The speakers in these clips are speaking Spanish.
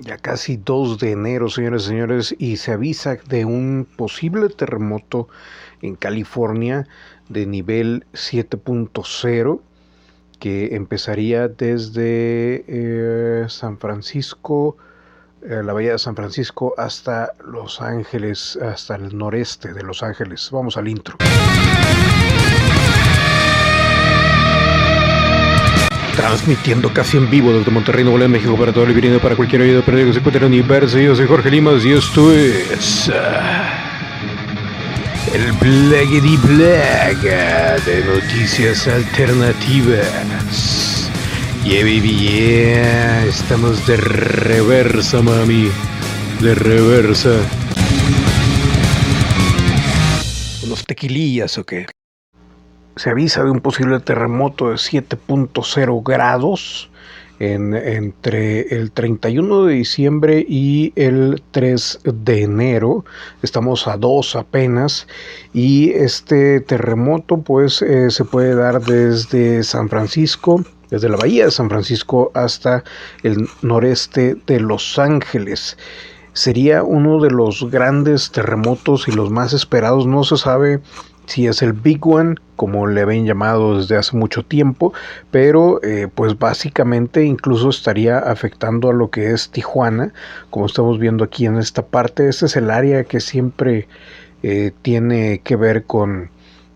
Ya casi 2 de enero, señores y señores, y se avisa de un posible terremoto en California de nivel 7.0 que empezaría desde eh, San Francisco, eh, la bahía de San Francisco, hasta Los Ángeles, hasta el noreste de Los Ángeles. Vamos al intro. Transmitiendo casi en vivo desde Monterrey, Nuevo León, México para todo el viniendo para cualquier oído perdido que se encuentre en el universo. Yo soy Jorge Limas y esto es. ah, el Blaggedy Blag de noticias alternativas. Yeah, baby, yeah. Estamos de reversa, mami. De reversa. ¿Unos tequilillas o qué? Se avisa de un posible terremoto de 7.0 grados en- entre el 31 de diciembre y el 3 de enero. Estamos a dos apenas y este terremoto pues eh, se puede dar desde San Francisco, desde la bahía de San Francisco hasta el noreste de Los Ángeles. Sería uno de los grandes terremotos y los más esperados. No se sabe si es el Big One, como le habían llamado desde hace mucho tiempo, pero eh, pues básicamente incluso estaría afectando a lo que es Tijuana, como estamos viendo aquí en esta parte. Este es el área que siempre eh, tiene que ver con,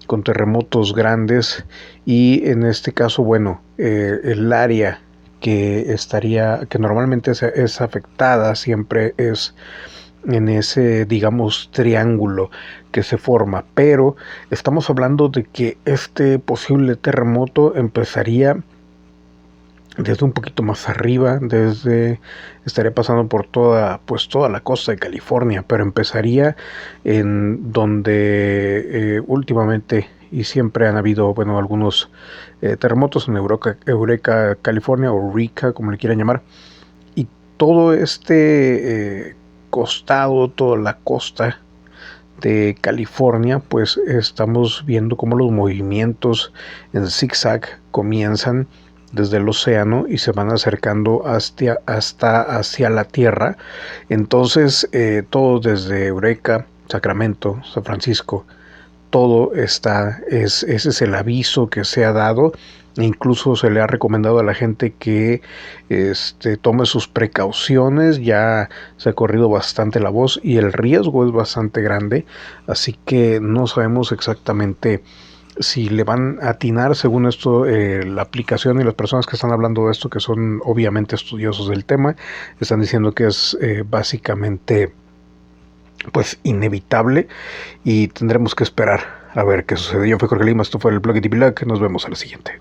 con terremotos grandes y en este caso, bueno, eh, el área que estaría, que normalmente es, es afectada siempre es en ese, digamos, triángulo que se forma, pero estamos hablando de que este posible terremoto empezaría desde un poquito más arriba, desde estaría pasando por toda, pues toda la costa de California, pero empezaría en donde eh, últimamente y siempre han habido, bueno, algunos eh, terremotos en Eureka, California o Eureka, como le quieran llamar, y todo este eh, costado, toda la costa de California, pues estamos viendo cómo los movimientos en zigzag comienzan desde el océano y se van acercando hasta, hacia la tierra. Entonces, eh, todo desde Eureka, Sacramento, San Francisco, todo está, es, ese es el aviso que se ha dado. Incluso se le ha recomendado a la gente que este, tome sus precauciones. Ya se ha corrido bastante la voz y el riesgo es bastante grande. Así que no sabemos exactamente si le van a atinar, según esto, eh, la aplicación y las personas que están hablando de esto, que son obviamente estudiosos del tema, están diciendo que es eh, básicamente pues inevitable y tendremos que esperar a ver qué sucede. Yo fui Jorge Lima, esto fue el blog de Black, nos vemos a la siguiente.